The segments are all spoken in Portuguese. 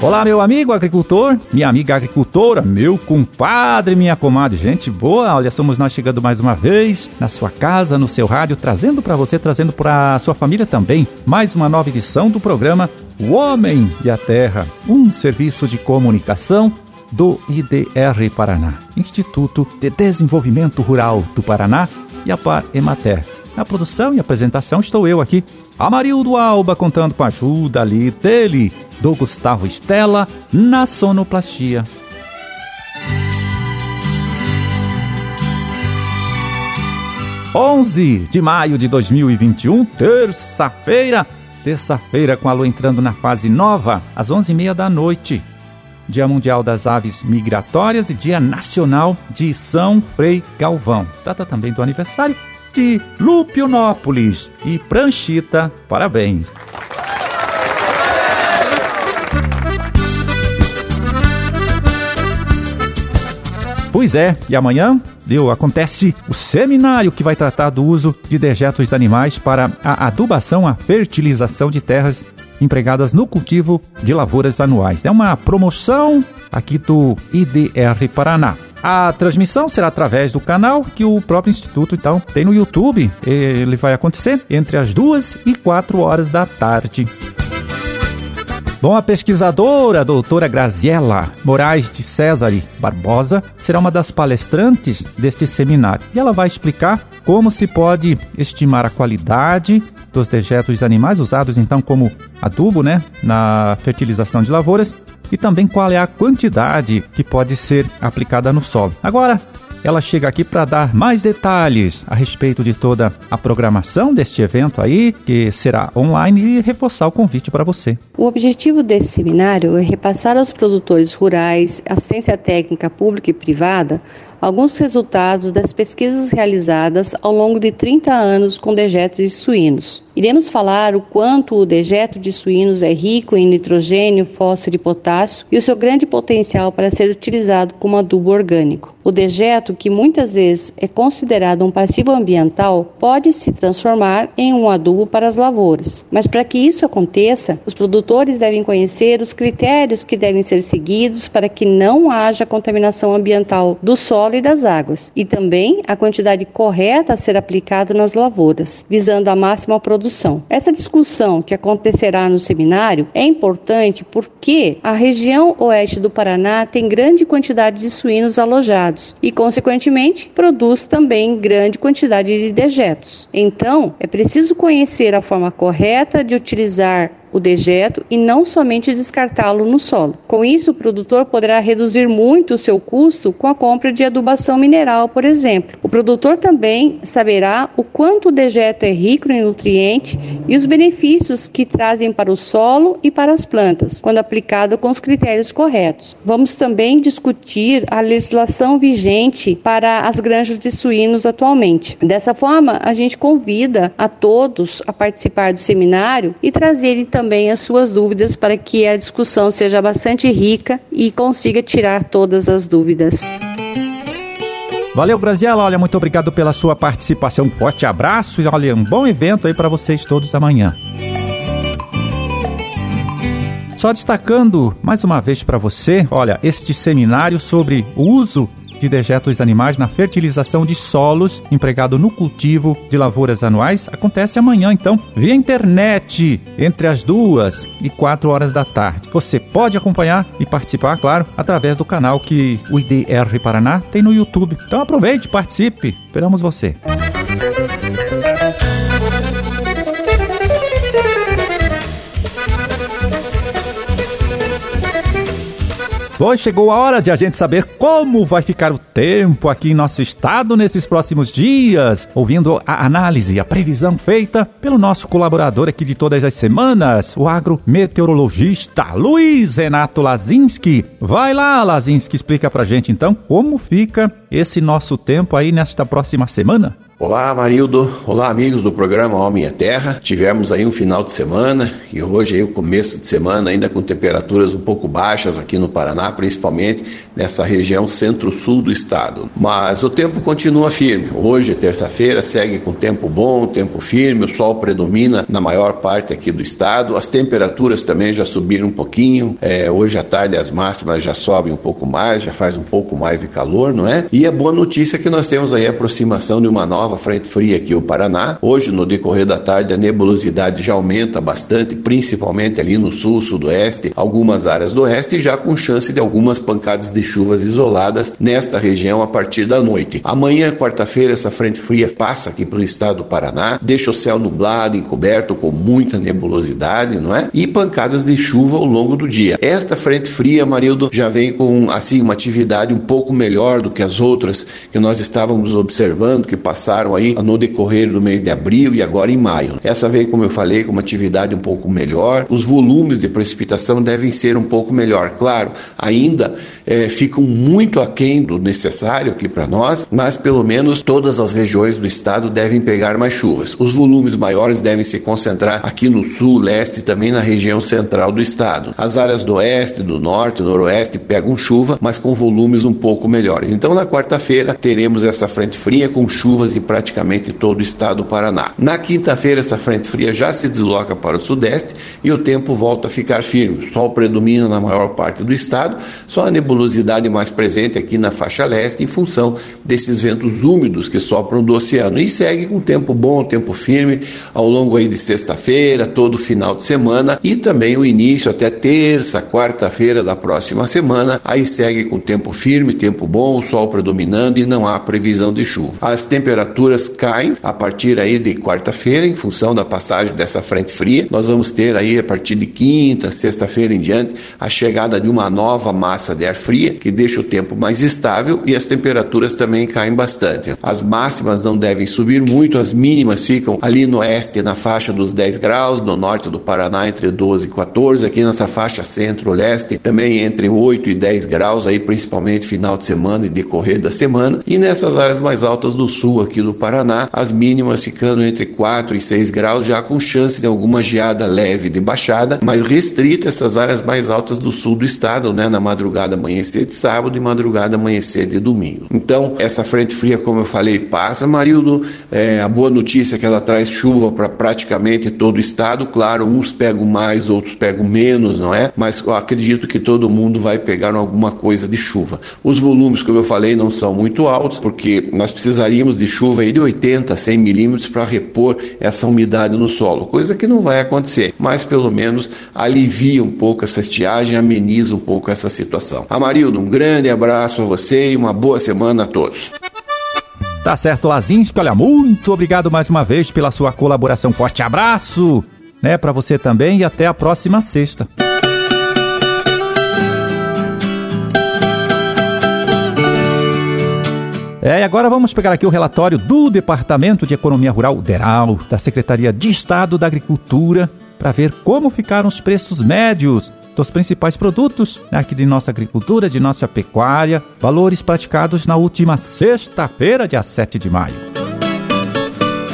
Olá, meu amigo agricultor, minha amiga agricultora, meu compadre, minha comadre, gente boa. Olha, somos nós chegando mais uma vez na sua casa, no seu rádio, trazendo para você, trazendo para sua família também, mais uma nova edição do programa O Homem e a Terra, um serviço de comunicação do IDR Paraná, Instituto de Desenvolvimento Rural do Paraná e a Par Emater. Na produção e apresentação estou eu aqui, Amarildo Alba, contando com a ajuda ali dele, do Gustavo Estela, na sonoplastia. Onze de maio de 2021, terça-feira, terça-feira com a lua entrando na fase nova, às onze e meia da noite. Dia Mundial das Aves Migratórias e Dia Nacional de São Frei Galvão. Data também do aniversário de Lupionópolis e Pranchita. Parabéns! Pois é, e amanhã deu, acontece o seminário que vai tratar do uso de dejetos de animais para a adubação, a fertilização de terras empregadas no cultivo de lavouras anuais. É uma promoção aqui do IDR Paraná. A transmissão será através do canal que o próprio Instituto então tem no YouTube. Ele vai acontecer entre as duas e quatro horas da tarde. Bom, a pesquisadora a doutora Graziella Moraes de César Barbosa será uma das palestrantes deste seminário e ela vai explicar como se pode estimar a qualidade dos dejetos de animais usados então como adubo, né, na fertilização de lavouras e também qual é a quantidade que pode ser aplicada no solo. Agora, ela chega aqui para dar mais detalhes a respeito de toda a programação deste evento aí, que será online, e reforçar o convite para você. O objetivo desse seminário é repassar aos produtores rurais, assistência técnica pública e privada, alguns resultados das pesquisas realizadas ao longo de 30 anos com dejetos de suínos. Iremos falar o quanto o dejeto de suínos é rico em nitrogênio, fósforo e potássio e o seu grande potencial para ser utilizado como adubo orgânico. O dejeto, que muitas vezes é considerado um passivo ambiental, pode se transformar em um adubo para as lavouras. Mas para que isso aconteça, os produtores devem conhecer os critérios que devem ser seguidos para que não haja contaminação ambiental do solo e das águas, e também a quantidade correta a ser aplicada nas lavouras, visando a máxima produção. Essa discussão que acontecerá no seminário é importante porque a região oeste do Paraná tem grande quantidade de suínos alojados e, consequentemente, produz também grande quantidade de dejetos. Então, é preciso conhecer a forma correta de utilizar o dejeto e não somente descartá-lo no solo. Com isso, o produtor poderá reduzir muito o seu custo com a compra de adubação mineral, por exemplo. O produtor também saberá o quanto o dejeto é rico em nutrientes e os benefícios que trazem para o solo e para as plantas, quando aplicado com os critérios corretos. Vamos também discutir a legislação vigente para as granjas de suínos atualmente. Dessa forma, a gente convida a todos a participar do seminário e trazerem também as suas dúvidas para que a discussão seja bastante rica e consiga tirar todas as dúvidas. Valeu, Graziela. Olha, muito obrigado pela sua participação. Um forte abraço e olha, um bom evento aí para vocês todos amanhã. Só destacando mais uma vez para você, olha, este seminário sobre o uso de dejetos animais na fertilização de solos empregado no cultivo de lavouras anuais acontece amanhã, então, via internet, entre as duas e quatro horas da tarde. Você pode acompanhar e participar, claro, através do canal que o IDR Paraná tem no YouTube. Então aproveite, participe. Esperamos você. Hoje chegou a hora de a gente saber como vai ficar o tempo aqui em nosso estado nesses próximos dias, ouvindo a análise, a previsão feita pelo nosso colaborador aqui de todas as semanas, o agrometeorologista Luiz Renato Lazinski. Vai lá, Lazinski, explica pra gente então como fica esse nosso tempo aí nesta próxima semana? Olá, Marildo. Olá, amigos do programa Homem e Terra. Tivemos aí um final de semana e hoje aí o começo de semana ainda com temperaturas um pouco baixas aqui no Paraná, principalmente nessa região centro-sul do estado. Mas o tempo continua firme. Hoje, terça-feira, segue com tempo bom, tempo firme, o sol predomina na maior parte aqui do estado. As temperaturas também já subiram um pouquinho. É, hoje à tarde as máximas já sobem um pouco mais, já faz um pouco mais de calor, não é? A boa notícia é que nós temos aí a aproximação de uma nova nova frente fria aqui o Paraná. Hoje, no decorrer da tarde, a nebulosidade já aumenta bastante, principalmente ali no sul, sudoeste, algumas áreas do oeste, já com chance de algumas pancadas de chuvas isoladas nesta região a partir da noite. Amanhã, quarta-feira, essa frente fria passa aqui pelo estado do Paraná, deixa o céu nublado, encoberto com muita nebulosidade, não é? E pancadas de chuva ao longo do dia. Esta frente fria, Marildo, já vem com assim uma atividade um pouco melhor do que as outras que nós estávamos observando que passaram aí no decorrer do mês de abril e agora em maio. Essa vem, como eu falei, com uma atividade um pouco melhor. Os volumes de precipitação devem ser um pouco melhor. Claro, ainda é, ficam muito aquém do necessário aqui para nós, mas pelo menos todas as regiões do estado devem pegar mais chuvas. Os volumes maiores devem se concentrar aqui no sul, leste e também na região central do estado. As áreas do oeste, do norte, noroeste pegam chuva, mas com volumes um pouco melhores. Então, na quarta-feira, teremos essa frente fria com chuvas em praticamente todo o estado do Paraná. Na quinta-feira, essa frente fria já se desloca para o sudeste e o tempo volta a ficar firme. O sol predomina na maior parte do estado, só a nebulosidade mais presente aqui na faixa leste em função desses ventos úmidos que sopram do oceano. E segue com tempo bom, tempo firme ao longo aí de sexta-feira, todo final de semana e também o início até terça, quarta-feira da próxima semana. Aí segue com tempo firme, tempo bom, o sol predominando e não há previsão de chuva. As temperaturas temperaturas caem a partir aí de quarta-feira, em função da passagem dessa frente fria. Nós vamos ter aí a partir de quinta, sexta-feira em diante, a chegada de uma nova massa de ar fria, que deixa o tempo mais estável e as temperaturas também caem bastante. As máximas não devem subir muito, as mínimas ficam ali no oeste na faixa dos 10 graus, no norte do Paraná entre 12 e 14, aqui nessa faixa centro-leste também entre 8 e 10 graus, aí principalmente final de semana e decorrer da semana, e nessas áreas mais altas do sul aqui do Paraná, as mínimas ficando entre 4 e 6 graus, já com chance de alguma geada leve de baixada, mas restrita essas áreas mais altas do sul do estado, né, na madrugada amanhecer de sábado e madrugada amanhecer de domingo. Então, essa frente fria, como eu falei, passa, Marildo. É, a boa notícia é que ela traz chuva para praticamente todo o estado. Claro, uns pegam mais, outros pegam menos, não é? Mas acredito que todo mundo vai pegar alguma coisa de chuva. Os volumes, como eu falei, não são muito altos, porque nós precisaríamos de chuva de 80 a 100 milímetros para repor essa umidade no solo, coisa que não vai acontecer, mas pelo menos alivia um pouco essa estiagem, ameniza um pouco essa situação. Amarildo, um grande abraço a você e uma boa semana a todos. Tá certo, Lazinski. Olha, muito obrigado mais uma vez pela sua colaboração. Forte abraço, né, para você também e até a próxima sexta. E agora vamos pegar aqui o relatório do Departamento de Economia Rural, DERAL, da Secretaria de Estado da Agricultura, para ver como ficaram os preços médios dos principais produtos aqui de nossa agricultura, de nossa pecuária, valores praticados na última sexta-feira, dia 7 de maio.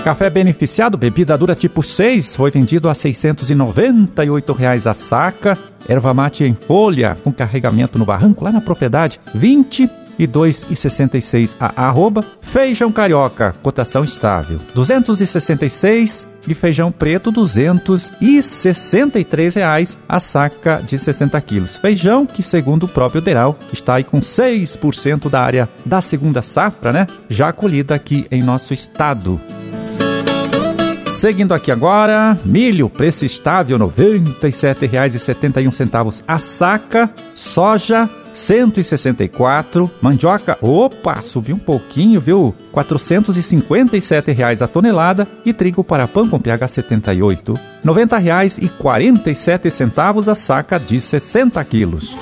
Café beneficiado, bebida dura tipo 6, foi vendido a 698 reais a saca. Erva mate em folha, com carregamento no barranco, lá na propriedade, 20 e 2,66 a arroba. Feijão carioca, cotação estável, 266 e feijão preto 263 reais a saca de 60 quilos. Feijão que, segundo o próprio Deral, está aí com 6% da área da segunda safra, né? Já colhida aqui em nosso estado. Seguindo aqui agora, milho, preço estável, R$ 97,71 a saca. Soja, 164. Mandioca, opa, subiu um pouquinho, viu? 457 reais a tonelada. E trigo para pão com pH 78, R$ 90,47 a saca de 60 quilos.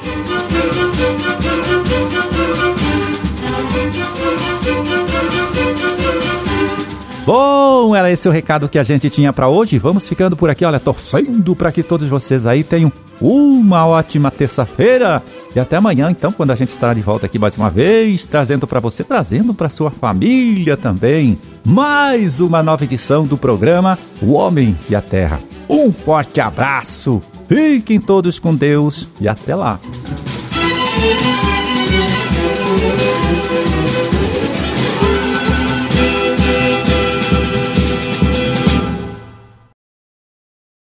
Bom, era esse o recado que a gente tinha para hoje. Vamos ficando por aqui, olha, torcendo para que todos vocês aí tenham uma ótima terça-feira. E até amanhã, então, quando a gente estará de volta aqui mais uma vez, trazendo para você, trazendo para sua família também, mais uma nova edição do programa O Homem e a Terra. Um forte abraço, fiquem todos com Deus e até lá.